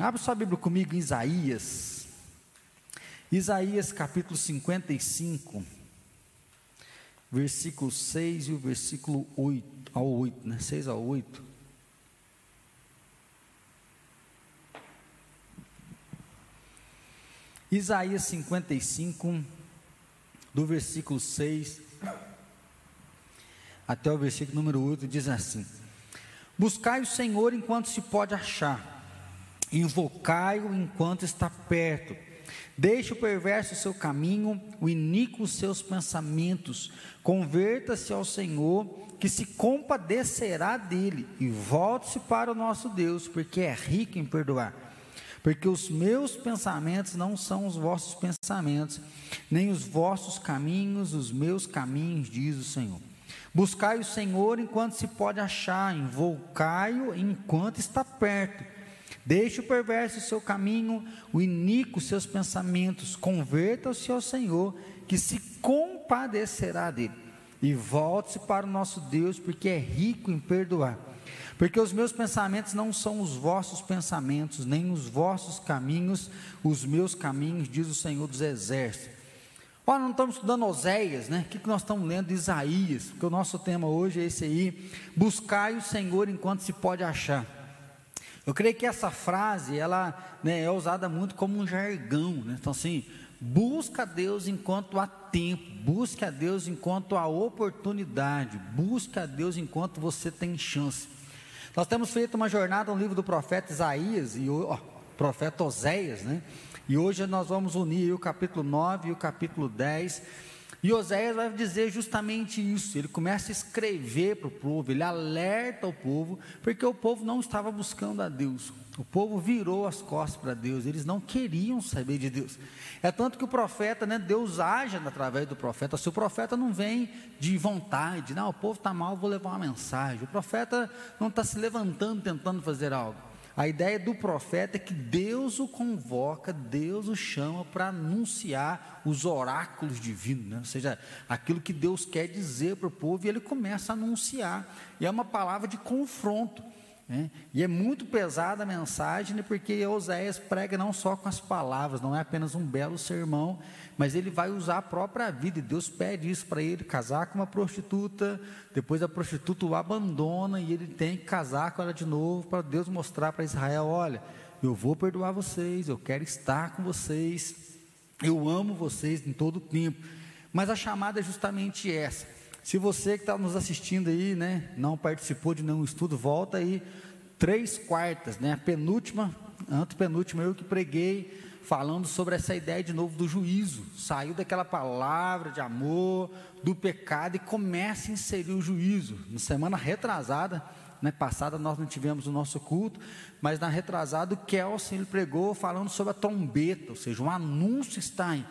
Abra sua Bíblia comigo em Isaías. Isaías capítulo 55, versículo 6 e o versículo 8, ao 8, né? 6 ao 8. Isaías 55, do versículo 6 até o versículo número 8, diz assim: Buscai o Senhor enquanto se pode achar, invocai-o enquanto está perto. Deixe o perverso seu caminho, o iníquo seus pensamentos. Converta-se ao Senhor, que se compadecerá dele, e volte-se para o nosso Deus, porque é rico em perdoar porque os meus pensamentos não são os vossos pensamentos, nem os vossos caminhos, os meus caminhos, diz o Senhor. Buscai o Senhor enquanto se pode achar, invocai-o enquanto está perto. Deixe o perverso o seu caminho, o iníquo seus pensamentos, converta-se ao Senhor, que se compadecerá dele. E volte-se para o nosso Deus, porque é rico em perdoar porque os meus pensamentos não são os vossos pensamentos, nem os vossos caminhos, os meus caminhos, diz o Senhor dos Exércitos. Olha, não estamos estudando Oséias, né? O que, que nós estamos lendo? Isaías, porque o nosso tema hoje é esse aí: buscai o Senhor enquanto se pode achar. Eu creio que essa frase, ela né, é usada muito como um jargão, né? Então, assim, busca a Deus enquanto há tempo, busque a Deus enquanto há oportunidade, busque a Deus enquanto você tem chance. Nós temos feito uma jornada no livro do profeta Isaías e o profeta Oséias, né? E hoje nós vamos unir o capítulo 9 e o capítulo 10. E Oséias vai dizer justamente isso. Ele começa a escrever para o povo, ele alerta o povo, porque o povo não estava buscando a Deus. O povo virou as costas para Deus, eles não queriam saber de Deus. É tanto que o profeta, né, Deus age através do profeta. Se o profeta não vem de vontade, não, o povo está mal, vou levar uma mensagem. O profeta não está se levantando tentando fazer algo. A ideia do profeta é que Deus o convoca, Deus o chama para anunciar os oráculos divinos, né? ou seja, aquilo que Deus quer dizer para o povo, e ele começa a anunciar. E é uma palavra de confronto. Né? E é muito pesada a mensagem, né? porque Oséias prega não só com as palavras, não é apenas um belo sermão, mas ele vai usar a própria vida, e Deus pede isso para ele: casar com uma prostituta, depois a prostituta o abandona e ele tem que casar com ela de novo, para Deus mostrar para Israel: olha, eu vou perdoar vocês, eu quero estar com vocês, eu amo vocês em todo o tempo. Mas a chamada é justamente essa se você que está nos assistindo aí, né, não participou de nenhum estudo, volta aí três quartas, né, a penúltima, antepenúltima eu que preguei falando sobre essa ideia de novo do juízo. Saiu daquela palavra de amor, do pecado e começa a inserir o juízo. Na semana retrasada, né, passada nós não tivemos o nosso culto, mas na retrasada o Kelsen ele pregou falando sobre a trombeta, ou seja, um anúncio está em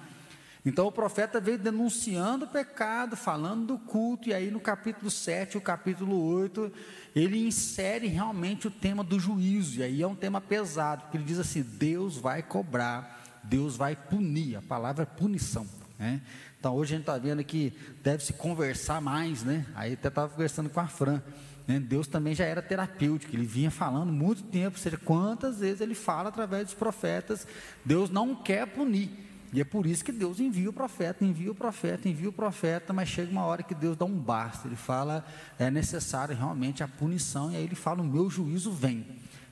então o profeta veio denunciando o pecado, falando do culto, e aí no capítulo 7, o capítulo 8, ele insere realmente o tema do juízo, e aí é um tema pesado, porque ele diz assim: Deus vai cobrar, Deus vai punir, a palavra é punição. Né? Então hoje a gente está vendo que deve se conversar mais, né? Aí até estava conversando com a Fran. Né? Deus também já era terapêutico, ele vinha falando muito tempo, ou seja, quantas vezes ele fala através dos profetas, Deus não quer punir. E é por isso que Deus envia o profeta, envia o profeta, envia o profeta, mas chega uma hora que Deus dá um basta. Ele fala, é necessário realmente a punição, e aí ele fala, o meu juízo vem.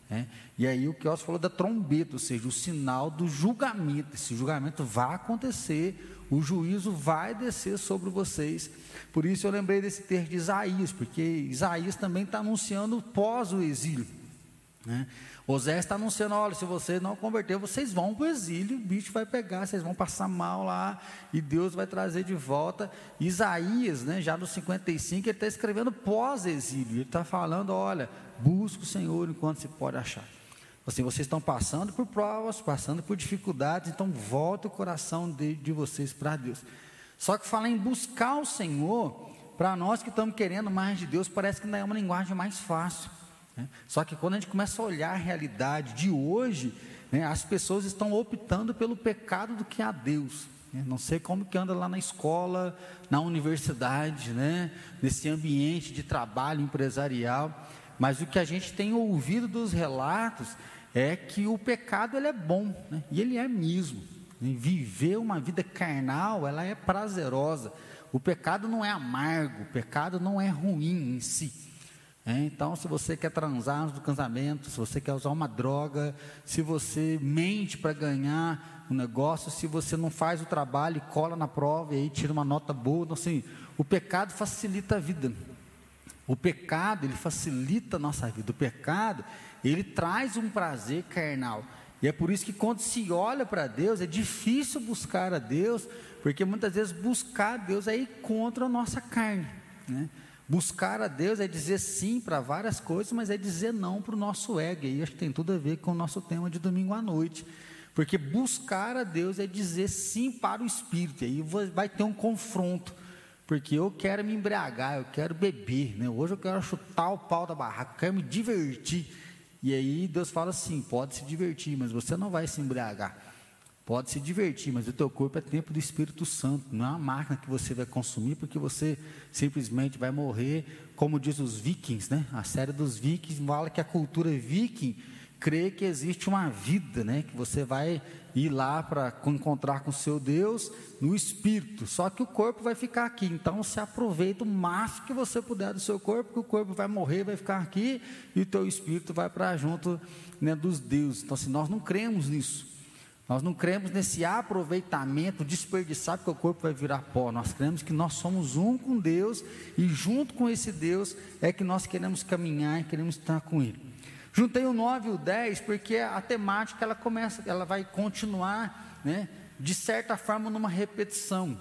É, e aí o que falou da trombeta, ou seja, o sinal do julgamento. Esse julgamento vai acontecer, o juízo vai descer sobre vocês. Por isso eu lembrei desse texto de Isaías, porque Isaías também está anunciando pós o exílio. Né? Osés está anunciando: olha, se você não converter, vocês vão para o exílio, o bicho vai pegar, vocês vão passar mal lá, e Deus vai trazer de volta. Isaías, né, já no 55, ele está escrevendo pós-exílio, ele está falando: olha, busca o Senhor enquanto se pode achar. Assim, vocês estão passando por provas, passando por dificuldades, então volta o coração de, de vocês para Deus. Só que falar em buscar o Senhor, para nós que estamos querendo mais de Deus, parece que não é uma linguagem mais fácil. Né? Só que quando a gente começa a olhar a realidade de hoje, né, as pessoas estão optando pelo pecado do que a Deus. Né? Não sei como que anda lá na escola, na universidade, né? nesse ambiente de trabalho empresarial, mas o que a gente tem ouvido dos relatos é que o pecado ele é bom, né? e ele é mesmo. Viver uma vida carnal, ela é prazerosa. O pecado não é amargo, o pecado não é ruim em si. Então, se você quer transar do casamento, se você quer usar uma droga, se você mente para ganhar um negócio, se você não faz o trabalho e cola na prova e aí tira uma nota boa, então, assim, o pecado facilita a vida. O pecado, ele facilita a nossa vida. O pecado, ele traz um prazer carnal. E é por isso que quando se olha para Deus, é difícil buscar a Deus, porque muitas vezes buscar a Deus é ir contra a nossa carne. Né? Buscar a Deus é dizer sim para várias coisas, mas é dizer não para o nosso ego. E acho que tem tudo a ver com o nosso tema de domingo à noite. Porque buscar a Deus é dizer sim para o Espírito. E aí vai ter um confronto. Porque eu quero me embriagar, eu quero beber. Né? Hoje eu quero chutar o pau da barraca, eu quero me divertir. E aí Deus fala assim: pode se divertir, mas você não vai se embriagar. Pode se divertir, mas o teu corpo é tempo do Espírito Santo, não é uma máquina que você vai consumir, porque você simplesmente vai morrer, como diz os vikings, né? A série dos vikings fala que a cultura viking crê que existe uma vida, né? Que você vai ir lá para encontrar com o seu Deus no Espírito, só que o corpo vai ficar aqui, então se aproveita o máximo que você puder do seu corpo, que o corpo vai morrer, vai ficar aqui, e o teu Espírito vai para junto né, dos deuses, então assim, nós não cremos nisso, nós não cremos nesse aproveitamento, desperdiçar, porque o corpo vai virar pó. Nós cremos que nós somos um com Deus e junto com esse Deus é que nós queremos caminhar e queremos estar com Ele. Juntei o 9 e o 10 porque a temática ela começa, ela vai continuar, né, de certa forma numa repetição.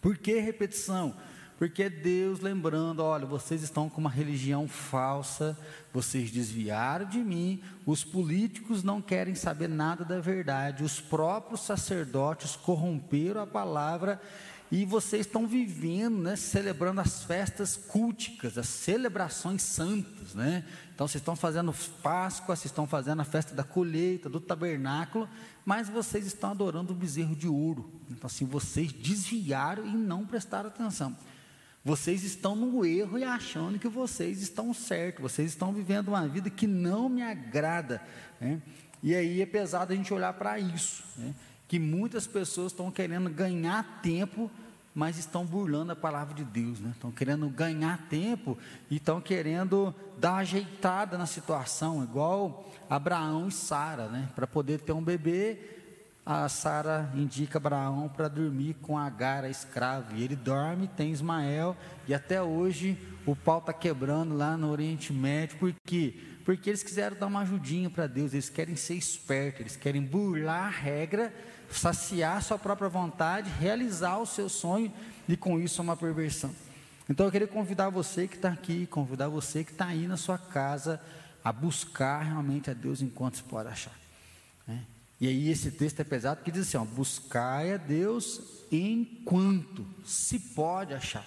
Por que repetição? Porque Deus lembrando, olha, vocês estão com uma religião falsa, vocês desviaram de mim, os políticos não querem saber nada da verdade, os próprios sacerdotes corromperam a palavra e vocês estão vivendo, né, celebrando as festas culticas, as celebrações santas, né? Então vocês estão fazendo Páscoa, vocês estão fazendo a festa da colheita, do tabernáculo, mas vocês estão adorando o bezerro de ouro. Então assim, vocês desviaram e não prestaram atenção. Vocês estão no erro e achando que vocês estão certos, vocês estão vivendo uma vida que não me agrada. Né? E aí é pesado a gente olhar para isso, né? que muitas pessoas estão querendo ganhar tempo, mas estão burlando a palavra de Deus, né? estão querendo ganhar tempo e estão querendo dar ajeitada na situação, igual Abraão e Sara, né? para poder ter um bebê a Sara indica Abraão para dormir com Agar, a escrava. E ele dorme, tem Ismael, e até hoje o pau está quebrando lá no Oriente Médio. Por quê? Porque eles quiseram dar uma ajudinha para Deus, eles querem ser espertos, eles querem burlar a regra, saciar sua própria vontade, realizar o seu sonho, e com isso é uma perversão. Então eu queria convidar você que está aqui, convidar você que está aí na sua casa, a buscar realmente a Deus enquanto se pode achar. Né? E aí esse texto é pesado porque diz assim: ó, buscai a Deus enquanto se pode achar.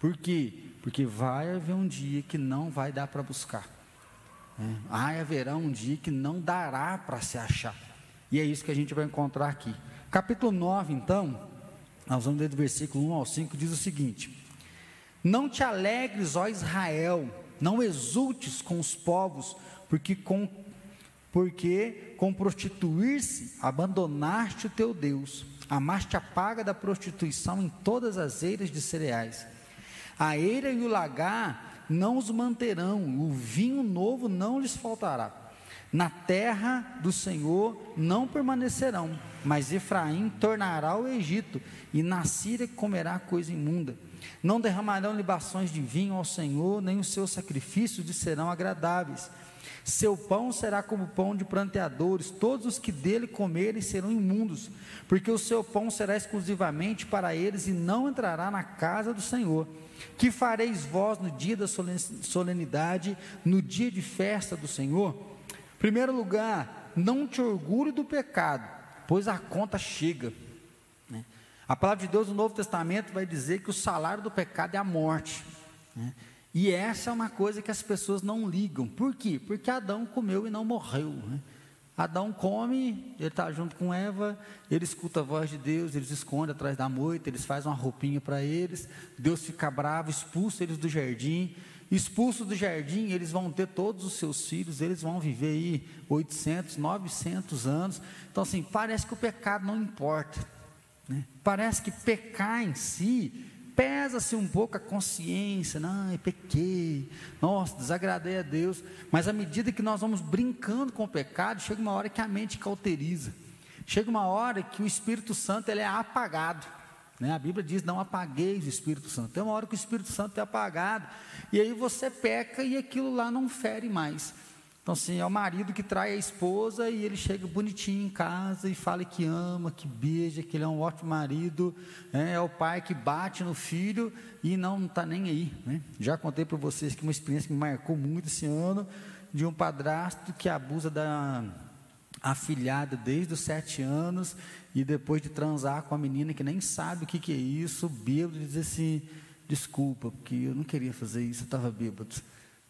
Por quê? Porque vai haver um dia que não vai dar para buscar. É, vai haverá um dia que não dará para se achar. E é isso que a gente vai encontrar aqui. Capítulo 9, então, nós vamos ler do versículo 1 ao 5, diz o seguinte: Não te alegres, ó Israel, não exultes com os povos, porque com porque com prostituir-se abandonaste o teu Deus, amaste a paga da prostituição em todas as eiras de cereais. A eira e o lagar não os manterão, o vinho novo não lhes faltará. Na terra do Senhor não permanecerão, mas Efraim tornará o Egito, e na Síria comerá coisa imunda. Não derramarão libações de vinho ao Senhor, nem os seus sacrifícios lhe serão agradáveis seu pão será como pão de pranteadores, todos os que dele comerem serão imundos, porque o seu pão será exclusivamente para eles e não entrará na casa do Senhor. Que fareis vós no dia da solenidade, no dia de festa do Senhor? Primeiro lugar, não te orgulhe do pecado, pois a conta chega. Né? A palavra de Deus no Novo Testamento vai dizer que o salário do pecado é a morte. Né? E essa é uma coisa que as pessoas não ligam. Por quê? Porque Adão comeu e não morreu. Né? Adão come, ele está junto com Eva, ele escuta a voz de Deus, eles escondem atrás da moita, eles fazem uma roupinha para eles, Deus fica bravo, expulsa eles do jardim, expulsos do jardim, eles vão ter todos os seus filhos, eles vão viver aí 800, 900 anos. Então, assim, parece que o pecado não importa. Né? Parece que pecar em si pesa-se um pouco a consciência, não, eu pequei, nossa, desagradei a Deus, mas à medida que nós vamos brincando com o pecado, chega uma hora que a mente cauteriza, chega uma hora que o Espírito Santo ele é apagado, né? a Bíblia diz, não apagueis o Espírito Santo, tem uma hora que o Espírito Santo é apagado, e aí você peca e aquilo lá não fere mais, então, assim, é o marido que trai a esposa e ele chega bonitinho em casa e fala que ama, que beija, que ele é um ótimo marido. É, é o pai que bate no filho e não está nem aí. Né? Já contei para vocês que uma experiência que me marcou muito esse ano de um padrasto que abusa da afilhada desde os sete anos e depois de transar com a menina que nem sabe o que, que é isso, bêbado, diz assim: desculpa, porque eu não queria fazer isso, eu estava bêbado.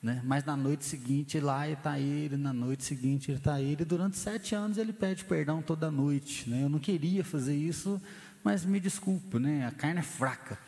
Né? Mas na noite seguinte, lá está ele, na noite seguinte está ele. Durante sete anos ele pede perdão toda noite. Né? Eu não queria fazer isso, mas me desculpe, né? a carne é fraca.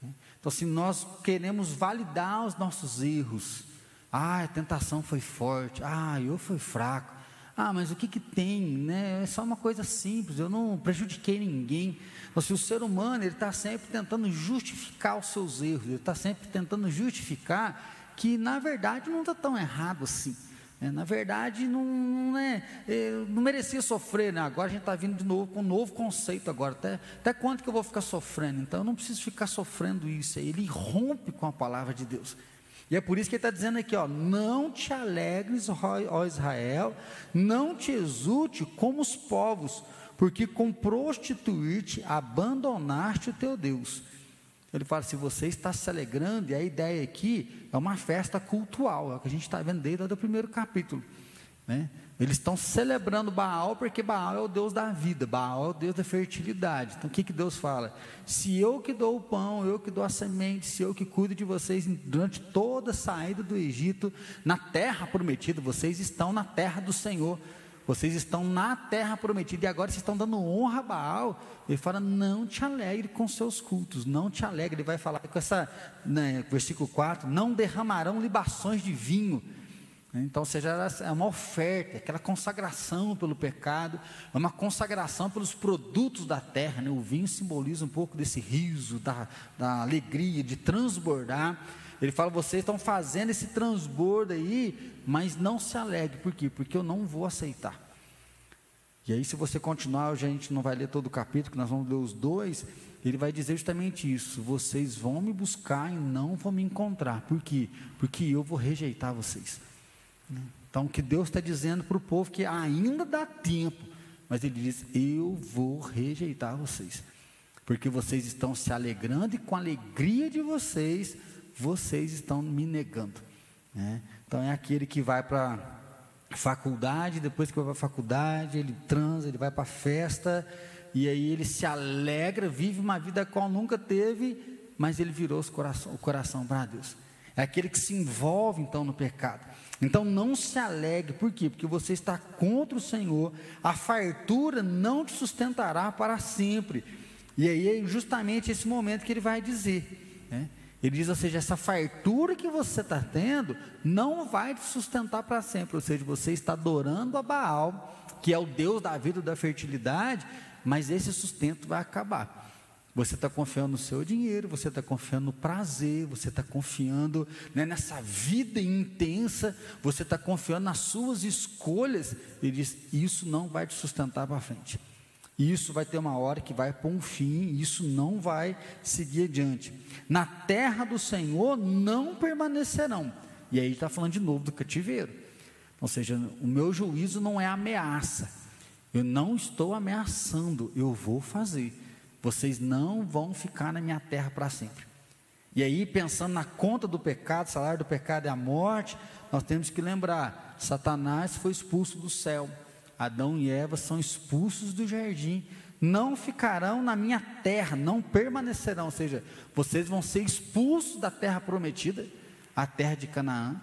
Então, assim, nós queremos validar os nossos erros. Ah, a tentação foi forte. Ah, eu fui fraco. Ah, mas o que, que tem? Né? É só uma coisa simples, eu não prejudiquei ninguém. Então, assim, o ser humano ele está sempre tentando justificar os seus erros, ele está sempre tentando justificar que na verdade não está tão errado assim. É, na verdade, não, não, é, é, não merecia sofrer, né? agora a gente está vindo de novo com um novo conceito agora. Até, até quanto que eu vou ficar sofrendo? Então eu não preciso ficar sofrendo isso. Ele rompe com a palavra de Deus. E é por isso que ele está dizendo aqui, ó, não te alegres, ó Israel, não te exulte como os povos, porque com prostituir-te abandonaste o teu Deus. Ele fala: se você está se alegrando, e a ideia aqui é uma festa cultural, é o que a gente está vendo desde o primeiro capítulo. Né? Eles estão celebrando Baal porque Baal é o Deus da vida, Baal é o Deus da fertilidade. Então o que, que Deus fala? Se eu que dou o pão, eu que dou a semente, se eu que cuido de vocês durante toda a saída do Egito, na terra prometida, vocês estão na terra do Senhor. Vocês estão na terra prometida e agora vocês estão dando honra a Baal. Ele fala: não te alegre com seus cultos, não te alegre. Ele vai falar com essa, né, versículo 4: não derramarão libações de vinho. Então, seja, é uma oferta, aquela consagração pelo pecado, é uma consagração pelos produtos da terra. Né? O vinho simboliza um pouco desse riso, da, da alegria, de transbordar. Ele fala: vocês estão fazendo esse transbordo aí, mas não se alegre, por quê? Porque eu não vou aceitar. E aí, se você continuar, a gente não vai ler todo o capítulo, nós vamos ler os dois. Ele vai dizer justamente isso: vocês vão me buscar e não vão me encontrar. Por quê? Porque eu vou rejeitar vocês. Então, o que Deus está dizendo para o povo que ainda dá tempo, mas Ele diz: eu vou rejeitar vocês, porque vocês estão se alegrando e com a alegria de vocês, vocês estão me negando. Né? Então é aquele que vai para faculdade, depois que vai para a faculdade, ele transa, ele vai para a festa, e aí ele se alegra, vive uma vida qual nunca teve, mas ele virou coração, o coração para Deus. É aquele que se envolve então no pecado. Então não se alegre, por quê? Porque você está contra o Senhor, a fartura não te sustentará para sempre. E aí é justamente esse momento que ele vai dizer. Né? Ele diz, ou seja, essa fartura que você está tendo não vai te sustentar para sempre. Ou seja, você está adorando a Baal, que é o Deus da vida e da fertilidade, mas esse sustento vai acabar. Você está confiando no seu dinheiro, você está confiando no prazer, você está confiando né, nessa vida intensa, você está confiando nas suas escolhas. Ele diz: Isso não vai te sustentar para frente. Isso vai ter uma hora que vai pôr um fim, isso não vai seguir adiante. Na terra do Senhor não permanecerão. E aí está falando de novo do cativeiro. Ou seja, o meu juízo não é ameaça. Eu não estou ameaçando, eu vou fazer. Vocês não vão ficar na minha terra para sempre. E aí, pensando na conta do pecado, salário do pecado é a morte, nós temos que lembrar: Satanás foi expulso do céu. Adão e Eva são expulsos do jardim, não ficarão na minha terra, não permanecerão, ou seja, vocês vão ser expulsos da terra prometida, a terra de Canaã.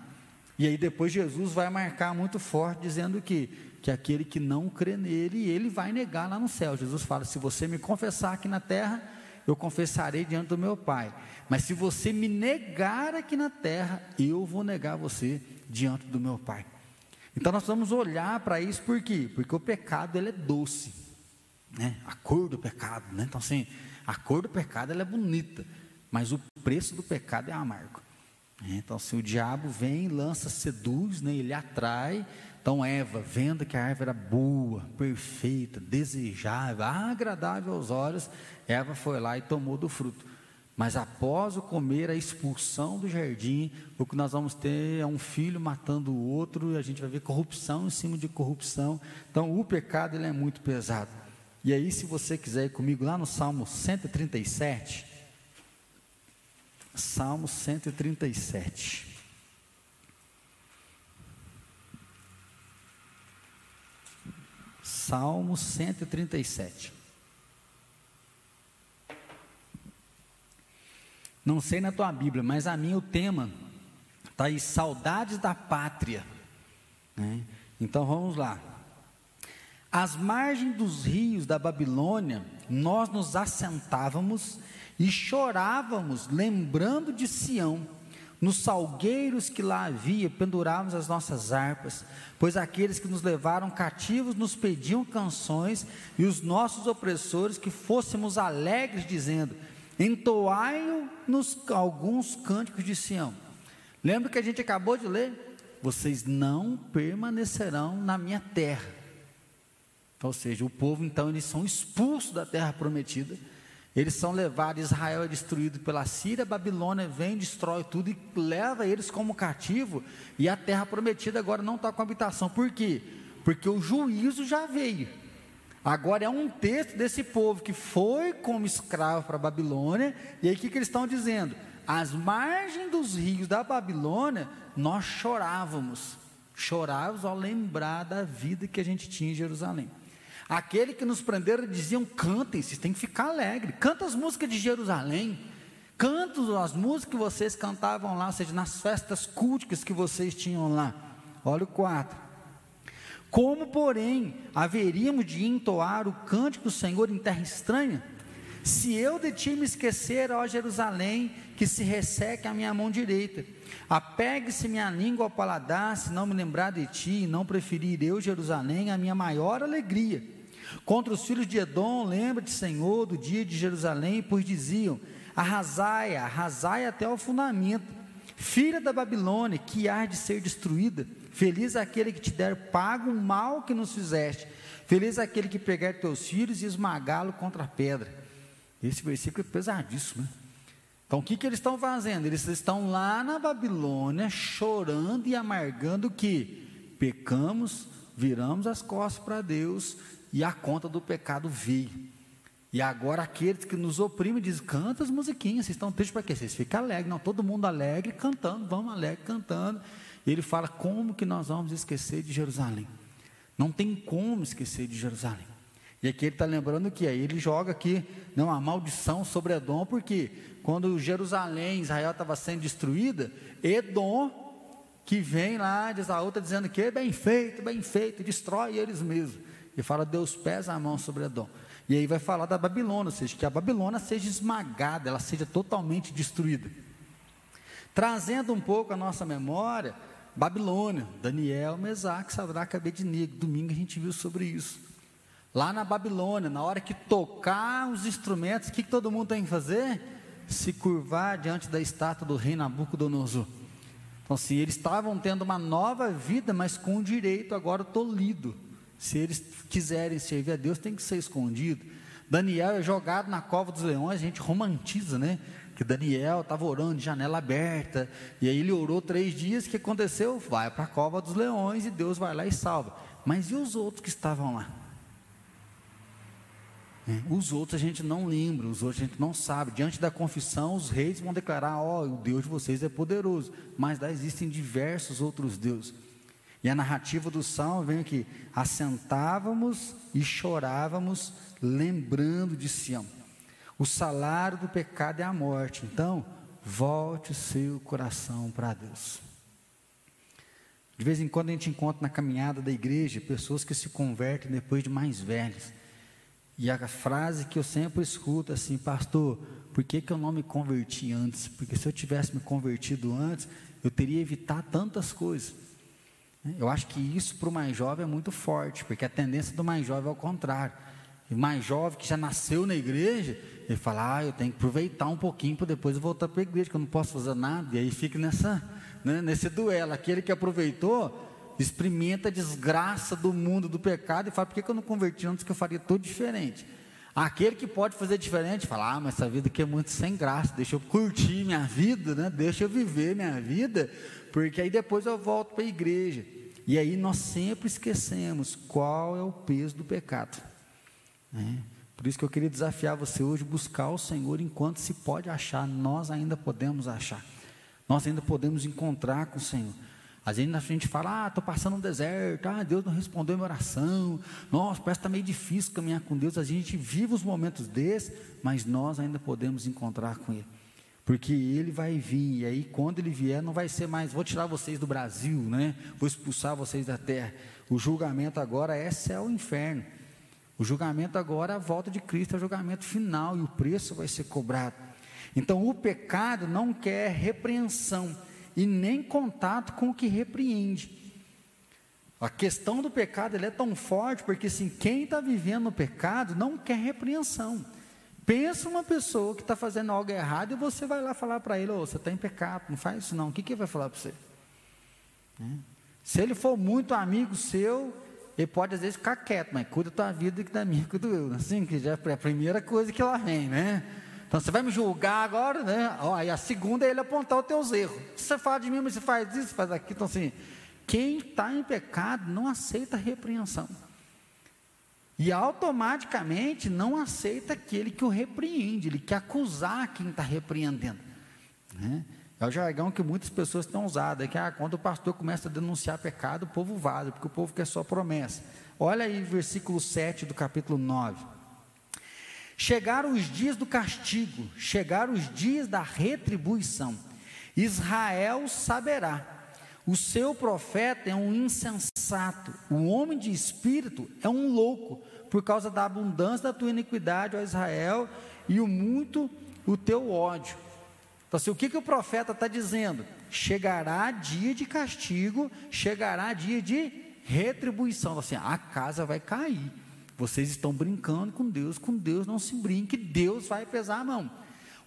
E aí depois Jesus vai marcar muito forte, dizendo que, que aquele que não crê nele, ele vai negar lá no céu. Jesus fala: se você me confessar aqui na terra, eu confessarei diante do meu Pai. Mas se você me negar aqui na terra, eu vou negar você diante do meu Pai. Então nós vamos olhar para isso por quê? Porque o pecado ele é doce, né? A cor do pecado, né? Então assim, a cor do pecado ela é bonita, mas o preço do pecado é amargo. Então se o diabo vem, lança, seduz, né? Ele atrai. Então Eva, vendo que a árvore era boa, perfeita, desejável, agradável aos olhos, Eva foi lá e tomou do fruto. Mas após o comer a expulsão do jardim, o que nós vamos ter é um filho matando o outro, e a gente vai ver corrupção em cima de corrupção. Então o pecado ele é muito pesado. E aí, se você quiser ir comigo lá no Salmo 137, Salmo 137. Salmo 137. Não sei na tua Bíblia, mas a mim o tema está aí, saudades da pátria. Né? Então vamos lá. Às margens dos rios da Babilônia, nós nos assentávamos e chorávamos, lembrando de Sião. Nos salgueiros que lá havia, pendurávamos as nossas harpas, pois aqueles que nos levaram cativos nos pediam canções, e os nossos opressores que fôssemos alegres, dizendo: Entoai-nos alguns cânticos de Sião. Lembra que a gente acabou de ler? Vocês não permanecerão na minha terra. Ou seja, o povo então eles são expulsos da terra prometida. Eles são levados, Israel é destruído pela Síria, Babilônia vem, destrói tudo e leva eles como cativo. E a terra prometida agora não está com habitação. Por quê? Porque o juízo já veio. Agora é um texto desse povo que foi como escravo para a Babilônia, e aí o que, que eles estão dizendo? Às margens dos rios da Babilônia, nós chorávamos, chorávamos ao lembrar da vida que a gente tinha em Jerusalém. Aquele que nos prenderam diziam: cantem, vocês têm que ficar alegre, canta as músicas de Jerusalém, canta as músicas que vocês cantavam lá, ou seja, nas festas culticas que vocês tinham lá. Olha o 4. Como, porém, haveríamos de entoar o cântico do Senhor em terra estranha? Se eu de ti me esquecer, ó Jerusalém, que se resseque a minha mão direita, apegue-se minha língua ao paladar, se não me lembrar de ti, e não preferir eu, Jerusalém, a minha maior alegria. Contra os filhos de Edom, lembra-te, Senhor, do dia de Jerusalém, pois diziam: arrasai, arrasai até o fundamento, filha da Babilônia, que há de ser destruída Feliz aquele que te der pago o mal que nos fizeste. Feliz aquele que pegar teus filhos e esmagá-lo contra a pedra. Esse versículo é pesadíssimo, né? Então o que, que eles estão fazendo? Eles estão lá na Babilônia chorando e amargando que pecamos, viramos as costas para Deus e a conta do pecado veio. E agora aqueles que nos oprimem dizem, canta as musiquinhas, vocês estão tristes para quê? Vocês ficam alegres, não, todo mundo alegre, cantando, vamos alegre, cantando. Ele fala: como que nós vamos esquecer de Jerusalém? Não tem como esquecer de Jerusalém. E aqui ele está lembrando que aí ele joga aqui não, a maldição sobre Edom, porque quando Jerusalém, Israel estava sendo destruída, Edom, que vem lá de Esaú, está dizendo que bem feito, bem feito, destrói eles mesmos. E fala, Deus pesa a mão sobre Edom. E aí vai falar da Babilônia, ou seja, que a Babilônia seja esmagada, ela seja totalmente destruída. Trazendo um pouco a nossa memória, Babilônia, Daniel, Mesaque, Sadraque, Abednego. Domingo a gente viu sobre isso. Lá na Babilônia, na hora que tocar os instrumentos, o que, que todo mundo tem que fazer? Se curvar diante da estátua do rei Nabucodonosor. Então, se eles estavam tendo uma nova vida, mas com direito agora tolhido. Se eles quiserem servir a Deus, tem que ser escondido. Daniel é jogado na cova dos leões, a gente romantiza, né? Que Daniel estava orando de janela aberta, e aí ele orou três dias, o que aconteceu? Vai para a cova dos leões e Deus vai lá e salva. Mas e os outros que estavam lá? É, os outros a gente não lembra, os outros a gente não sabe. Diante da confissão, os reis vão declarar: Ó, oh, o Deus de vocês é poderoso. Mas lá existem diversos outros deuses. E a narrativa do salmo vem aqui: assentávamos e chorávamos, lembrando de Sião. O salário do pecado é a morte. Então, volte o seu coração para Deus. De vez em quando a gente encontra na caminhada da igreja pessoas que se convertem depois de mais velhos. E a frase que eu sempre escuto é assim, pastor, por que, que eu não me converti antes? Porque se eu tivesse me convertido antes, eu teria evitado tantas coisas. Eu acho que isso para o mais jovem é muito forte, porque a tendência do mais jovem é o contrário. Mais jovem que já nasceu na igreja, ele fala, ah, eu tenho que aproveitar um pouquinho para depois voltar para a igreja, que eu não posso fazer nada. E aí fica nessa, né, nesse duelo. Aquele que aproveitou, experimenta a desgraça do mundo, do pecado, e fala, por que, que eu não converti antes que eu faria tudo diferente? Aquele que pode fazer diferente, fala, ah, mas essa vida aqui é muito sem graça, deixa eu curtir minha vida, né? deixa eu viver minha vida, porque aí depois eu volto para a igreja. E aí nós sempre esquecemos qual é o peso do pecado. Né? Por isso que eu queria desafiar você hoje, buscar o Senhor enquanto se pode achar, nós ainda podemos achar, nós ainda podemos encontrar com o Senhor. Às vezes a gente fala, ah, estou passando um deserto, ah, Deus não respondeu minha oração, nossa, parece que está meio difícil caminhar com Deus. A gente vive os momentos desses, mas nós ainda podemos encontrar com Ele. Porque Ele vai vir, e aí quando Ele vier, não vai ser mais, vou tirar vocês do Brasil, né? vou expulsar vocês da terra. O julgamento agora é céu e inferno. O julgamento agora, a volta de Cristo é o julgamento final, e o preço vai ser cobrado. Então o pecado não quer repreensão e nem contato com o que repreende. A questão do pecado é tão forte porque assim, quem está vivendo no pecado não quer repreensão. Pensa uma pessoa que está fazendo algo errado e você vai lá falar para ele, oh, você está em pecado, não faz isso não. O que, que ele vai falar para você? É. Se ele for muito amigo seu, ele pode às vezes ficar quieto, mas cuida da tua vida que da minha cuido eu. Assim, que já é a primeira coisa que lá vem, né? Então você vai me julgar agora, né? Ó, e a segunda é ele apontar os teus erros. Você fala de mim, mas você faz isso, faz aquilo. Então, assim, quem está em pecado não aceita repreensão. E automaticamente não aceita aquele que o repreende, ele quer acusar quem está repreendendo. Né? É o jargão que muitas pessoas estão usando, é que ah, quando o pastor começa a denunciar pecado, o povo vaza, porque o povo quer só promessa. Olha aí versículo 7 do capítulo 9. Chegaram os dias do castigo, chegaram os dias da retribuição. Israel saberá. O seu profeta é um insensato, o homem de espírito é um louco, por causa da abundância da tua iniquidade, ó Israel, e o muito o teu ódio. Então, assim, o que, que o profeta está dizendo? Chegará dia de castigo, chegará dia de retribuição. Assim, a casa vai cair. Vocês estão brincando com Deus, com Deus não se brinque, Deus vai pesar a mão.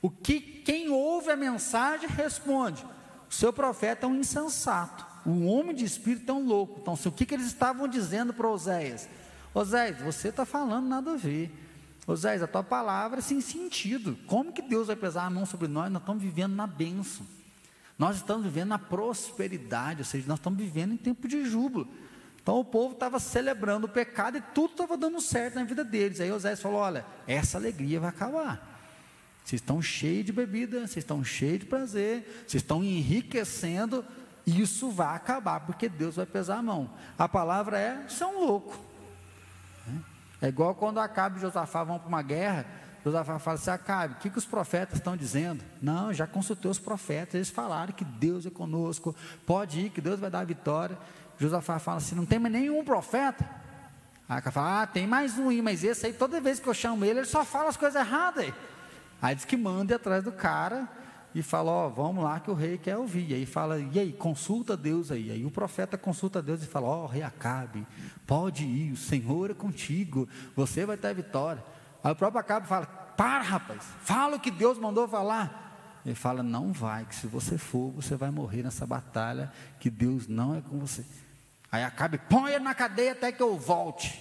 O que quem ouve a mensagem responde: o seu profeta é um insensato, o homem de espírito é um louco. Então, o que, que eles estavam dizendo para Oséias? Oséias, você está falando nada a ver. Oséias, a tua palavra é sem sentido. Como que Deus vai pesar a mão sobre nós? Nós estamos vivendo na bênção. Nós estamos vivendo na prosperidade, ou seja, nós estamos vivendo em tempo de júbilo. Então o povo estava celebrando o pecado e tudo estava dando certo na vida deles. Aí Oséias falou: Olha, essa alegria vai acabar. Vocês estão cheios de bebida, vocês estão cheios de prazer, vocês estão enriquecendo, e isso vai acabar, porque Deus vai pesar a mão. A palavra é: são louco. É igual quando Acabe e Josafá vão para uma guerra. Josafá fala assim: Acabe, o que, que os profetas estão dizendo? Não, já consultei os profetas, eles falaram que Deus é conosco, pode ir, que Deus vai dar a vitória. Josafá fala assim: não tem mais nenhum profeta? Ela fala: ah, tem mais um, mas esse aí, toda vez que eu chamo ele, ele só fala as coisas erradas. Aí diz que manda atrás do cara e fala: ó, oh, vamos lá que o rei quer ouvir. E aí fala: e aí, consulta Deus aí. Aí o profeta consulta Deus e fala: ó, oh, rei Acabe, pode ir, o Senhor é contigo, você vai ter vitória. Aí o próprio Acabe fala: para, rapaz, fala o que Deus mandou falar. Ele fala: não vai, que se você for, você vai morrer nessa batalha, que Deus não é com você. Aí Acabe, põe ele na cadeia até que eu volte.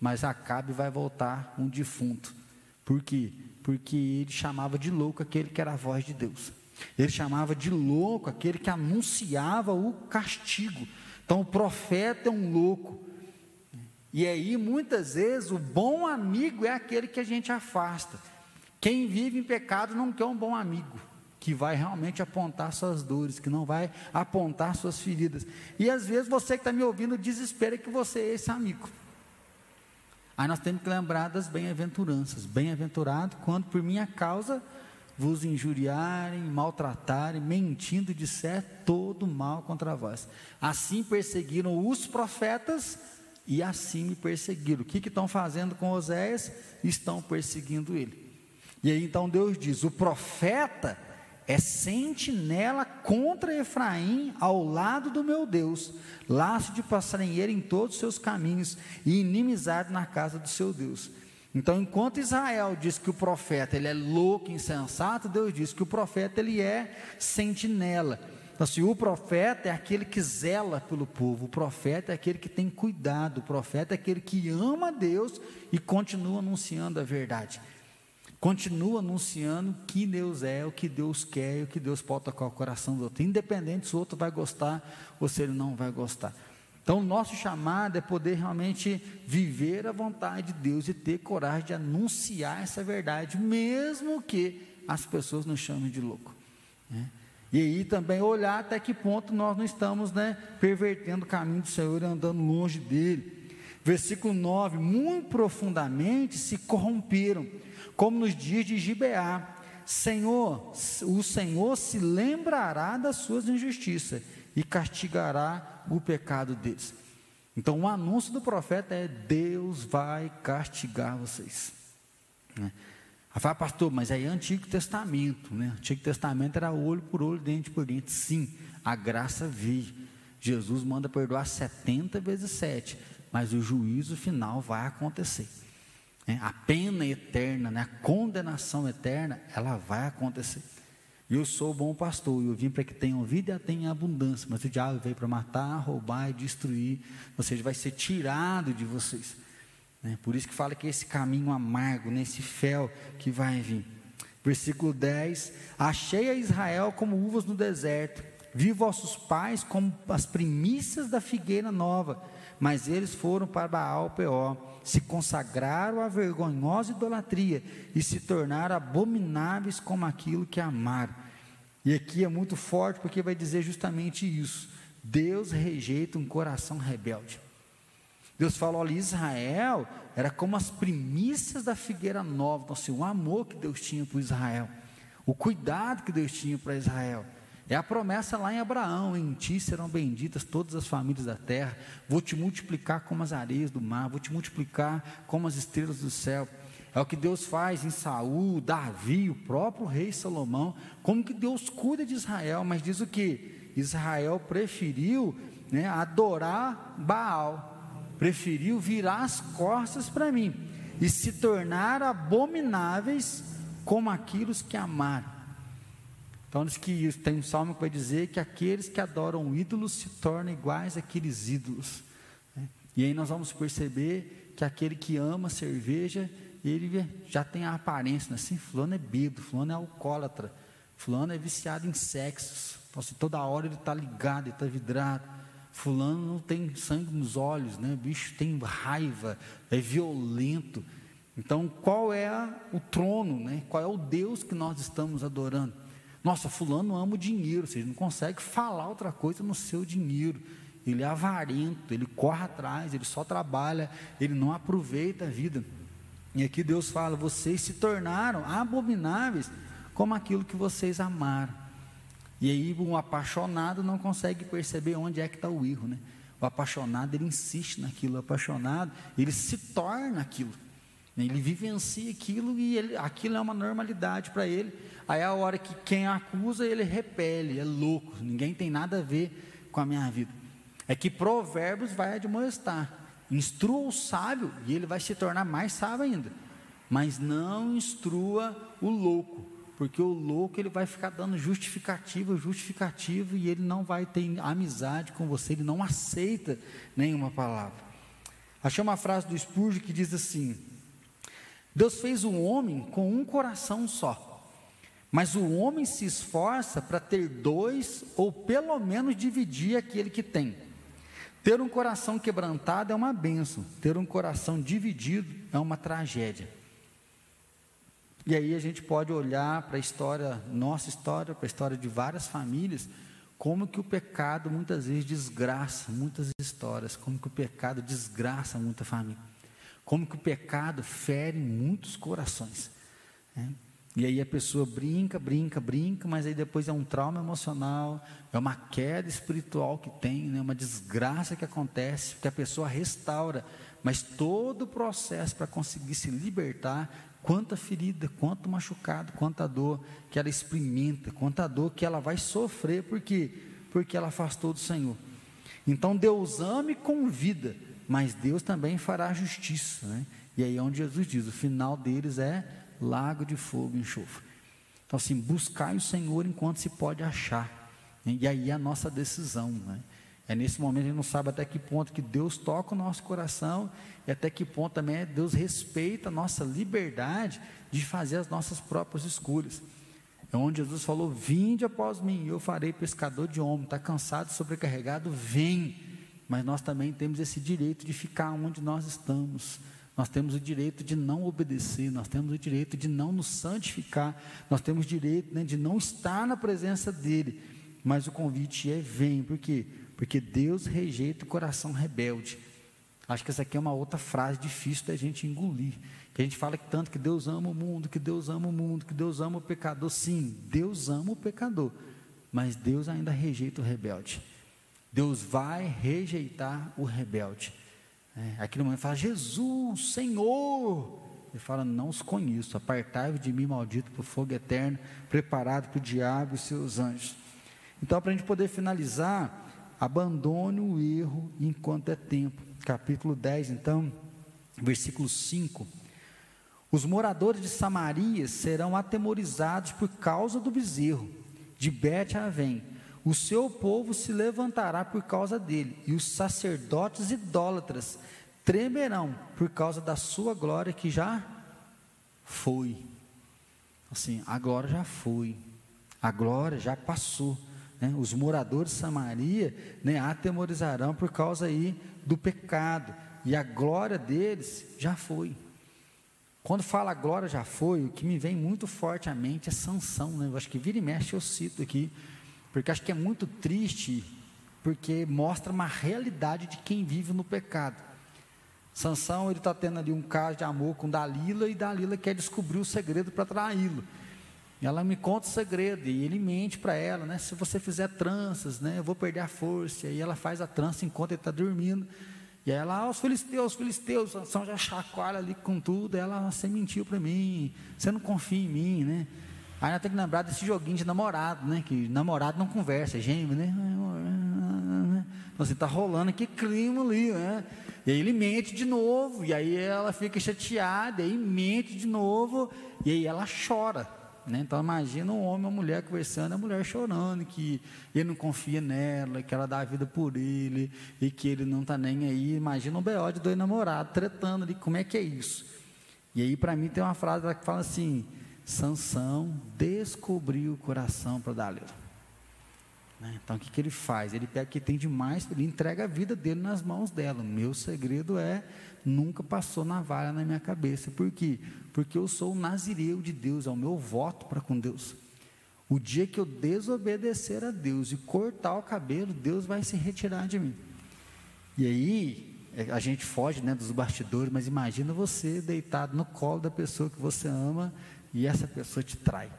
Mas Acabe vai voltar um defunto. Por quê? Porque ele chamava de louco aquele que era a voz de Deus. Ele chamava de louco aquele que anunciava o castigo. Então o profeta é um louco. E aí, muitas vezes, o bom amigo é aquele que a gente afasta. Quem vive em pecado não quer um bom amigo que vai realmente apontar suas dores, que não vai apontar suas feridas. E às vezes você que está me ouvindo desespera que você é esse amigo. Aí nós temos que lembrar das bem-aventuranças. Bem-aventurado quando por minha causa vos injuriarem, maltratarem, mentindo, disser todo mal contra vós. Assim perseguiram os profetas e assim me perseguiram. O que, que estão fazendo com Oséias? Estão perseguindo ele. E aí então Deus diz: o profeta é sentinela contra Efraim ao lado do meu Deus, laço de passarinheiro em todos os seus caminhos e inimizade na casa do seu Deus. Então, enquanto Israel diz que o profeta ele é louco, insensato, Deus diz que o profeta ele é sentinela. Então, assim, o profeta é aquele que zela pelo povo, o profeta é aquele que tem cuidado, o profeta é aquele que ama Deus e continua anunciando a verdade. Continua anunciando que Deus é, o que Deus quer, o que Deus pode tocar o coração do outro, independente se o outro vai gostar ou se ele não vai gostar. Então, nosso chamado é poder realmente viver a vontade de Deus e ter coragem de anunciar essa verdade, mesmo que as pessoas nos chamem de louco. Né? E aí também olhar até que ponto nós não estamos né, pervertendo o caminho do Senhor e andando longe dele. Versículo 9: Muito profundamente se corromperam, como nos dias de Gibeá. Senhor, o Senhor se lembrará das suas injustiças e castigará o pecado deles. Então, o anúncio do profeta é: Deus vai castigar vocês. Né? Fala, pastor, mas aí é Antigo Testamento, né? Antigo Testamento era olho por olho, dente por dente. Sim, a graça veio. Jesus manda perdoar 70 vezes 7, mas o juízo final vai acontecer. Né? A pena eterna, né? a condenação eterna, ela vai acontecer. Eu sou o bom pastor, eu vim para que tenham vida e a tenham abundância, mas o diabo veio para matar, roubar e destruir, ou seja, vai ser tirado de vocês. Né? Por isso que fala que esse caminho amargo, né? fel que vai vir. Versículo 10: Achei a Israel como uvas no deserto, vi vossos pais como as primícias da figueira nova, mas eles foram para Baal Peor, se consagraram à vergonhosa idolatria e se tornaram abomináveis como aquilo que amaram. E aqui é muito forte porque vai dizer justamente isso: Deus rejeita um coração rebelde. Deus falou ali, Israel era como as primícias da figueira nova, então, assim, o amor que Deus tinha para Israel, o cuidado que Deus tinha para Israel. É a promessa lá em Abraão: em ti serão benditas todas as famílias da terra, vou te multiplicar como as areias do mar, vou te multiplicar como as estrelas do céu. É o que Deus faz em Saul, Davi, o próprio rei Salomão, como que Deus cuida de Israel, mas diz o que? Israel preferiu né, adorar Baal, preferiu virar as costas para mim e se tornar abomináveis como aqueles que amaram. Então diz que tem um salmo que vai dizer que aqueles que adoram ídolos se tornam iguais àqueles ídolos. Né? E aí nós vamos perceber que aquele que ama cerveja, ele já tem a aparência, né? assim, fulano é bêbado, fulano é alcoólatra, fulano é viciado em sexos. Então, assim, toda hora ele está ligado, ele está vidrado. Fulano não tem sangue nos olhos, né? O bicho tem raiva, é violento. Então, qual é o trono, né? Qual é o Deus que nós estamos adorando? Nossa, fulano ama o dinheiro, Você não consegue falar outra coisa no seu dinheiro. Ele é avarento, ele corre atrás, ele só trabalha, ele não aproveita a vida. E aqui Deus fala: vocês se tornaram abomináveis como aquilo que vocês amaram. E aí um apaixonado não consegue perceber onde é que está o erro, né? O apaixonado ele insiste naquilo, o apaixonado ele se torna aquilo? Ele vivencia aquilo e ele, aquilo é uma normalidade para ele. Aí a hora que quem acusa ele repele, é louco, ninguém tem nada a ver com a minha vida. É que Provérbios vai admoestar: instrua o sábio e ele vai se tornar mais sábio ainda, mas não instrua o louco porque o louco ele vai ficar dando justificativo, justificativo e ele não vai ter amizade com você, ele não aceita nenhuma palavra. Achei uma frase do Spurgeon que diz assim: Deus fez o homem com um coração só, mas o homem se esforça para ter dois ou pelo menos dividir aquele que tem. Ter um coração quebrantado é uma benção, ter um coração dividido é uma tragédia. E aí a gente pode olhar para a história, nossa história, para a história de várias famílias, como que o pecado muitas vezes desgraça muitas histórias, como que o pecado desgraça muita família, como que o pecado fere muitos corações. Né? E aí a pessoa brinca, brinca, brinca, mas aí depois é um trauma emocional, é uma queda espiritual que tem, né, uma desgraça que acontece, que a pessoa restaura, mas todo o processo para conseguir se libertar, quanta ferida, quanto machucado, quanta dor que ela experimenta, quanta dor que ela vai sofrer, porque porque ela afastou do Senhor. Então Deus ama e convida, mas Deus também fará justiça, né? E aí é onde Jesus diz, o final deles é lago de fogo e enxofre. Então, assim, buscai o Senhor enquanto se pode achar. Né? E aí é a nossa decisão. Né? É nesse momento a gente não sabe até que ponto que Deus toca o nosso coração e até que ponto também Deus respeita a nossa liberdade de fazer as nossas próprias escolhas. É onde Jesus falou: Vinde após mim, eu farei pescador de homem. Está cansado, sobrecarregado? Vem. Mas nós também temos esse direito de ficar onde nós estamos. Nós temos o direito de não obedecer, nós temos o direito de não nos santificar, nós temos o direito né, de não estar na presença dEle. Mas o convite é: vem, por quê? Porque Deus rejeita o coração rebelde. Acho que essa aqui é uma outra frase difícil da gente engolir. Que a gente fala que tanto que Deus ama o mundo, que Deus ama o mundo, que Deus ama o pecador. Sim, Deus ama o pecador, mas Deus ainda rejeita o rebelde. Deus vai rejeitar o rebelde. É, aqui no momento fala, Jesus, Senhor. Ele fala, não os conheço, apartai-vos de mim, maldito, para o fogo eterno, preparado para o diabo e seus anjos. Então, para a gente poder finalizar, abandone o erro enquanto é tempo. Capítulo 10, então, versículo 5. Os moradores de Samaria serão atemorizados por causa do bezerro, de Bet-Avém o seu povo se levantará por causa dele, e os sacerdotes idólatras tremerão por causa da sua glória que já foi. Assim, a glória já foi, a glória já passou. Né? Os moradores de Samaria né, atemorizarão por causa aí do pecado, e a glória deles já foi. Quando fala glória já foi, o que me vem muito forte à mente é Sansão, né? Eu acho que vira e mexe eu cito aqui porque acho que é muito triste, porque mostra uma realidade de quem vive no pecado. Sansão, ele está tendo ali um caso de amor com Dalila, e Dalila quer descobrir o segredo para traí-lo. Ela me conta o segredo, e ele mente para ela, né? Se você fizer tranças, né? Eu vou perder a força. E ela faz a trança enquanto ele está dormindo. E aí ela, ah, os filisteus, os filisteus, Sansão já chacoalha ali com tudo. Ela, você mentiu para mim, você não confia em mim, né? Aí nós temos que lembrar desse joguinho de namorado, né? Que namorado não conversa, é gêmeo, né? Então assim, tá rolando aqui clima ali, né? E aí ele mente de novo, e aí ela fica chateada, e aí mente de novo, e aí ela chora. Né? Então imagina um homem e uma mulher conversando, a mulher chorando, que ele não confia nela, que ela dá a vida por ele, e que ele não está nem aí. Imagina um B.O. de dois namorados, tretando ali, como é que é isso? E aí para mim tem uma frase que fala assim, Sansão descobriu o coração para Dalila. Né? Então o que, que ele faz? Ele pega o que tem de mais, ele entrega a vida dele nas mãos dela. Meu segredo é nunca passou navalha na minha cabeça. Por quê? Porque eu sou o nazireu de Deus, é o meu voto para com Deus. O dia que eu desobedecer a Deus e cortar o cabelo, Deus vai se retirar de mim. E aí, é, a gente foge né, dos bastidores, mas imagina você deitado no colo da pessoa que você ama e essa pessoa te trai.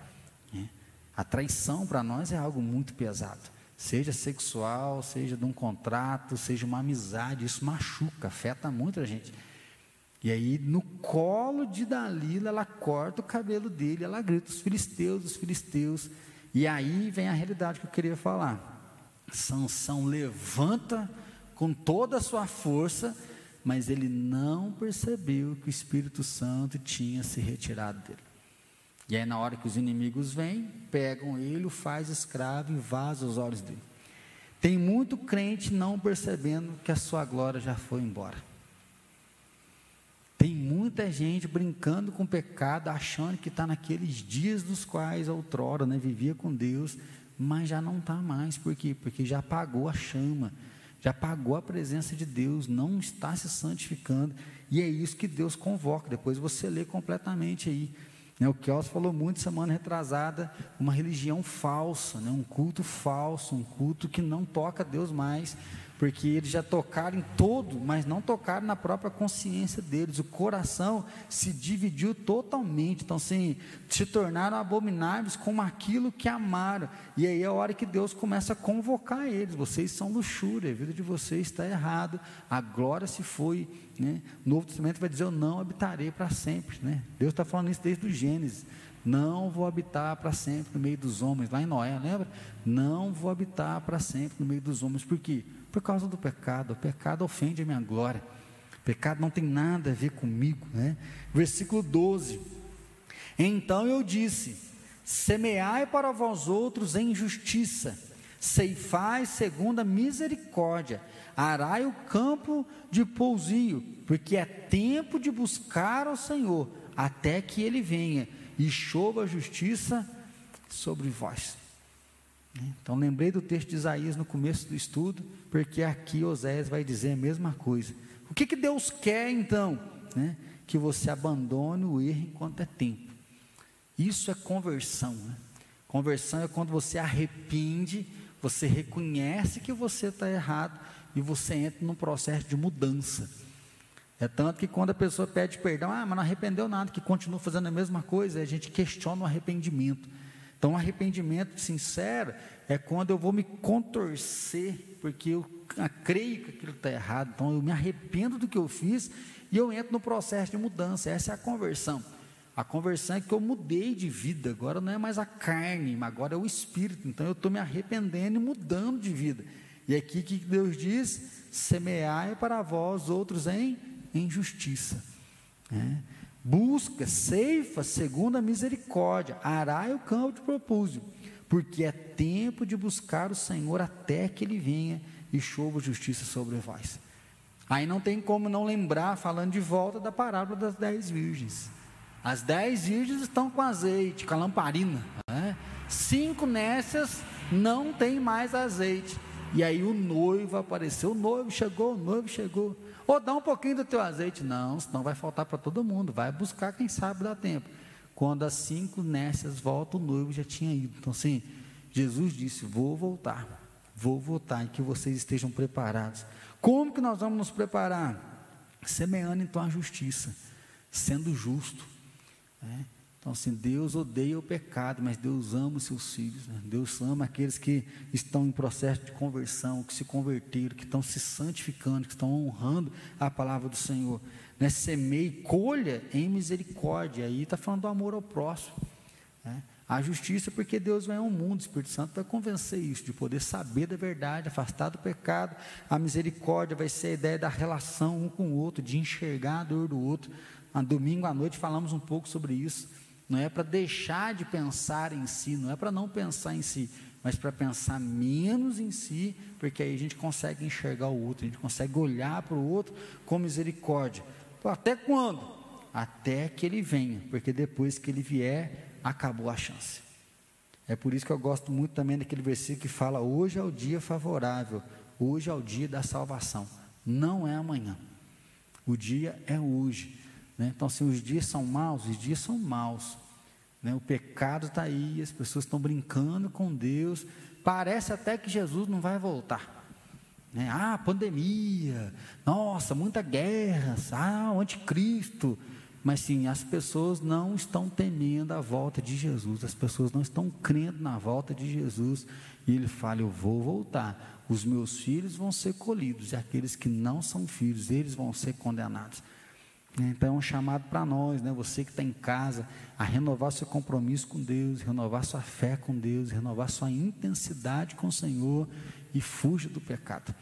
Né? A traição para nós é algo muito pesado, seja sexual, seja de um contrato, seja uma amizade, isso machuca, afeta muito a gente. E aí, no colo de Dalila, ela corta o cabelo dele, ela grita: os filisteus, os filisteus. E aí vem a realidade que eu queria falar. Sansão levanta com toda a sua força, mas ele não percebeu que o Espírito Santo tinha se retirado dele. E aí, na hora que os inimigos vêm, pegam ele, o faz escravo e vaza os olhos dele. Tem muito crente não percebendo que a sua glória já foi embora. Tem muita gente brincando com o pecado, achando que está naqueles dias dos quais outrora né, vivia com Deus, mas já não está mais. Por quê? Porque já apagou a chama, já apagou a presença de Deus, não está se santificando. E é isso que Deus convoca. Depois você lê completamente aí. Né, o Kels falou muito semana retrasada, uma religião falsa, né, um culto falso, um culto que não toca Deus mais, porque eles já tocaram em todo, mas não tocaram na própria consciência deles. O coração se dividiu totalmente, então assim, se tornaram abomináveis como aquilo que amaram. E aí é a hora que Deus começa a convocar eles. Vocês são luxúria, a vida de vocês está errada, a glória se foi. Né? O Novo Testamento vai dizer: Eu não habitarei para sempre. Né? Deus está falando isso desde o Gênesis. Não vou habitar para sempre no meio dos homens. Lá em Noé, lembra? Não vou habitar para sempre no meio dos homens. Por quê? Por causa do pecado. O pecado ofende a minha glória. O pecado não tem nada a ver comigo. Né? Versículo 12. Então eu disse: Semeai para vós outros em justiça, ceifai segundo a misericórdia, arai o campo de pousio, porque é tempo de buscar ao Senhor, até que ele venha e chova a justiça sobre vós. Então lembrei do texto de Isaías no começo do estudo, porque aqui Oséias vai dizer a mesma coisa. O que, que Deus quer então? Né? Que você abandone o erro enquanto é tempo. Isso é conversão. Né? Conversão é quando você arrepende, você reconhece que você está errado e você entra num processo de mudança. É tanto que quando a pessoa pede perdão, ah, mas não arrependeu nada, que continua fazendo a mesma coisa, a gente questiona o arrependimento. Então, arrependimento sincero é quando eu vou me contorcer, porque eu creio que aquilo está errado, então eu me arrependo do que eu fiz e eu entro no processo de mudança. Essa é a conversão. A conversão é que eu mudei de vida, agora não é mais a carne, mas agora é o espírito. Então eu estou me arrependendo e mudando de vida. E aqui que Deus diz: semeai para vós outros em em justiça. Né? Busca, ceifa segundo a misericórdia, arai o campo de propúsio, porque é tempo de buscar o Senhor até que Ele venha e chova justiça sobre vós. Aí não tem como não lembrar, falando de volta da parábola das dez virgens. As dez virgens estão com azeite, com a lamparina. Né? Cinco nessas não tem mais azeite. E aí o noivo apareceu, o noivo chegou, o noivo chegou. Ou dá um pouquinho do teu azeite. Não, senão vai faltar para todo mundo. Vai buscar, quem sabe dá tempo. Quando as cinco nécias voltam, o noivo já tinha ido. Então, assim, Jesus disse: Vou voltar. Vou voltar e que vocês estejam preparados. Como que nós vamos nos preparar? Semeando então a justiça, sendo justo. Né? Então, assim, Deus odeia o pecado, mas Deus ama os seus filhos. Né? Deus ama aqueles que estão em processo de conversão, que se converteram, que estão se santificando, que estão honrando a palavra do Senhor. Né? Semeie, colha em misericórdia. Aí está falando do amor ao próximo. Né? A justiça, porque Deus vai ao mundo, o Espírito Santo vai convencer isso, de poder saber da verdade, afastar do pecado. A misericórdia vai ser a ideia da relação um com o outro, de enxergar a dor do outro. A domingo à noite falamos um pouco sobre isso não é para deixar de pensar em si, não é para não pensar em si, mas para pensar menos em si, porque aí a gente consegue enxergar o outro, a gente consegue olhar para o outro com misericórdia. Até quando? Até que ele venha, porque depois que ele vier, acabou a chance. É por isso que eu gosto muito também daquele versículo que fala: hoje é o dia favorável, hoje é o dia da salvação, não é amanhã. O dia é hoje. Né? Então, se os dias são maus, os dias são maus. Né? O pecado está aí, as pessoas estão brincando com Deus. Parece até que Jesus não vai voltar. Né? Ah, pandemia, nossa, muita guerra, ah, o anticristo. Mas sim, as pessoas não estão temendo a volta de Jesus, as pessoas não estão crendo na volta de Jesus. E ele fala: Eu vou voltar, os meus filhos vão ser colhidos, e aqueles que não são filhos, eles vão ser condenados. Então é um chamado para nós, né? você que está em casa, a renovar seu compromisso com Deus, renovar sua fé com Deus, renovar sua intensidade com o Senhor e fuja do pecado.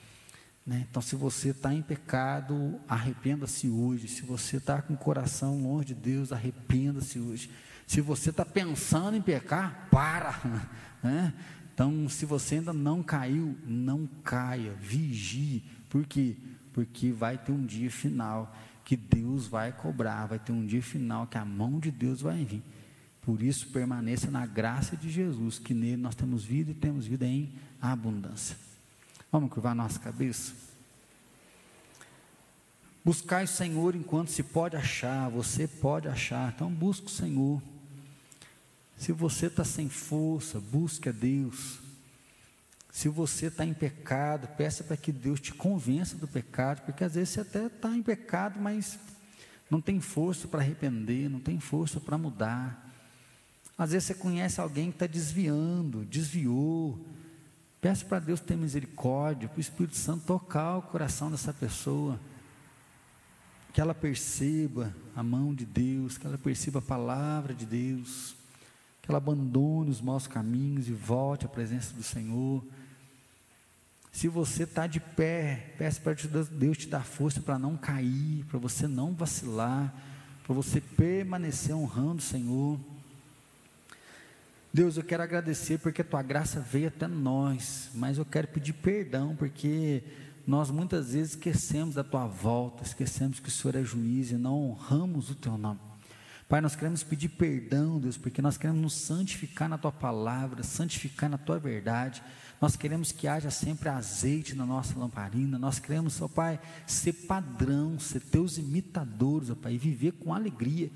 Né? Então, se você está em pecado, arrependa-se hoje. Se você está com o coração longe de Deus, arrependa-se hoje. Se você está pensando em pecar, para. Né? Então, se você ainda não caiu, não caia, vigie. Por quê? Porque vai ter um dia final que Deus vai cobrar, vai ter um dia final que a mão de Deus vai vir. Por isso, permaneça na graça de Jesus, que nele nós temos vida e temos vida em abundância. Vamos curvar nossa cabeça? Buscai o Senhor enquanto se pode achar, você pode achar, então busque o Senhor. Se você está sem força, busque a Deus. Se você está em pecado, peça para que Deus te convença do pecado, porque às vezes você até está em pecado, mas não tem força para arrepender, não tem força para mudar. Às vezes você conhece alguém que está desviando, desviou. Peça para Deus ter misericórdia, para o Espírito Santo tocar o coração dessa pessoa, que ela perceba a mão de Deus, que ela perceba a palavra de Deus, que ela abandone os maus caminhos e volte à presença do Senhor. Se você está de pé, peça para Deus te dar força para não cair, para você não vacilar, para você permanecer honrando o Senhor. Deus, eu quero agradecer porque a tua graça veio até nós, mas eu quero pedir perdão porque nós muitas vezes esquecemos da tua volta, esquecemos que o Senhor é juiz e não honramos o teu nome. Pai, nós queremos pedir perdão, Deus, porque nós queremos nos santificar na tua palavra, santificar na tua verdade. Nós queremos que haja sempre azeite na nossa lamparina. Nós queremos, ó Pai, ser padrão, ser teus imitadores, ó Pai, e viver com alegria.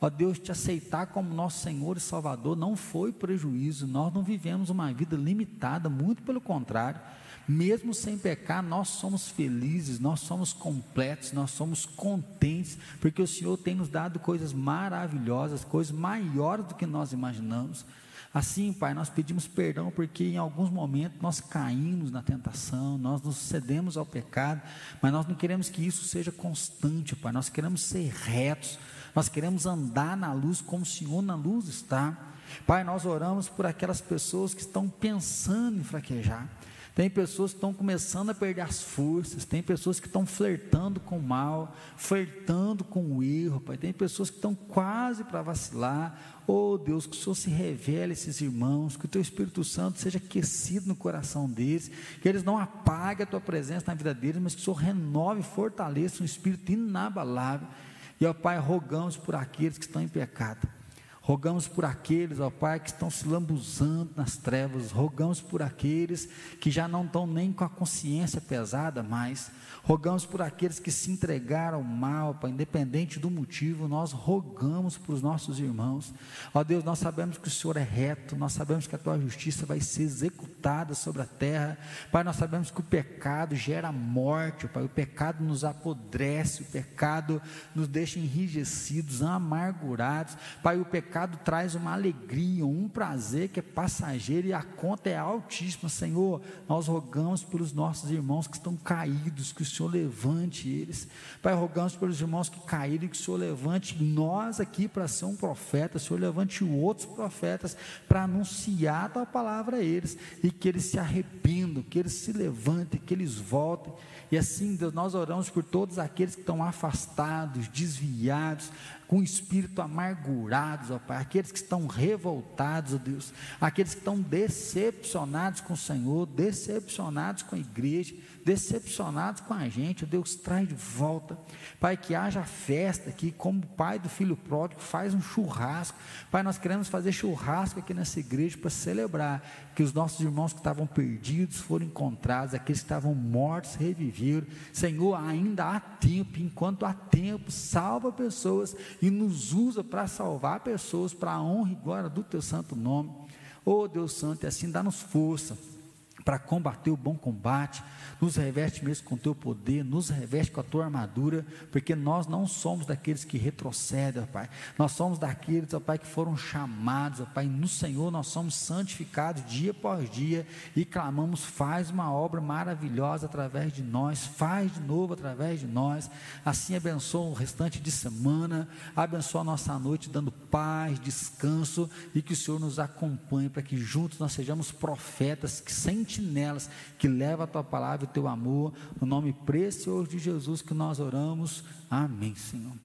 Ó Deus, te aceitar como nosso Senhor e Salvador não foi prejuízo. Nós não vivemos uma vida limitada, muito pelo contrário. Mesmo sem pecar, nós somos felizes, nós somos completos, nós somos contentes, porque o Senhor tem nos dado coisas maravilhosas, coisas maiores do que nós imaginamos. Assim, Pai, nós pedimos perdão porque em alguns momentos nós caímos na tentação, nós nos cedemos ao pecado, mas nós não queremos que isso seja constante, Pai. Nós queremos ser retos, nós queremos andar na luz como o Senhor na luz está. Pai, nós oramos por aquelas pessoas que estão pensando em fraquejar. Tem pessoas que estão começando a perder as forças, tem pessoas que estão flertando com o mal, flertando com o erro, Pai. Tem pessoas que estão quase para vacilar. Oh Deus, que o Senhor se revele a esses irmãos, que o Teu Espírito Santo seja aquecido no coração deles, que eles não apaguem a Tua presença na vida deles, mas que o Senhor renove e fortaleça um espírito inabalável. E, ó Pai, rogamos por aqueles que estão em pecado Rogamos por aqueles, ó Pai, que estão se lambuzando nas trevas. Rogamos por aqueles que já não estão nem com a consciência pesada mais. Rogamos por aqueles que se entregaram ao mal, Pai, independente do motivo. Nós rogamos por os nossos irmãos. Ó Deus, nós sabemos que o Senhor é reto. Nós sabemos que a Tua justiça vai ser executada sobre a terra. Pai, nós sabemos que o pecado gera morte, Pai. O pecado nos apodrece. O pecado nos deixa enrijecidos, amargurados. Pai, o pecado pecado traz uma alegria, um prazer que é passageiro e a conta é altíssima. Senhor, nós rogamos pelos nossos irmãos que estão caídos, que o Senhor levante eles. Pai, rogamos pelos irmãos que caíram, que o Senhor levante nós aqui para ser um profeta, o Senhor levante outros profetas para anunciar a tua palavra a eles e que eles se arrependam, que eles se levantem, que eles voltem. E assim, Deus, nós oramos por todos aqueles que estão afastados, desviados, com espírito amargurados, ó Pai, aqueles que estão revoltados, ó Deus, aqueles que estão decepcionados com o Senhor, decepcionados com a igreja, decepcionados com a gente, Deus traz de volta, Pai, que haja festa aqui, como o Pai do Filho Pródigo faz um churrasco, Pai, nós queremos fazer churrasco aqui nessa igreja para celebrar que os nossos irmãos que estavam perdidos foram encontrados, aqueles que estavam mortos reviveram, Senhor, ainda há tempo, enquanto há tempo, salva pessoas e nos usa para salvar pessoas, para a honra e glória do Teu santo nome, oh Deus Santo, e assim dá-nos força, para combater o bom combate, nos reveste mesmo com o teu poder, nos reveste com a tua armadura, porque nós não somos daqueles que retrocedem, ó Pai, nós somos daqueles, ó Pai, que foram chamados, ó Pai, no Senhor nós somos santificados dia após dia e clamamos, faz uma obra maravilhosa através de nós, faz de novo através de nós, assim abençoa o restante de semana, abençoa a nossa noite, dando paz, descanso e que o Senhor nos acompanhe para que juntos nós sejamos profetas que sentinelas que leva a tua palavra teu amor. No nome precioso de Jesus que nós oramos. Amém, Senhor.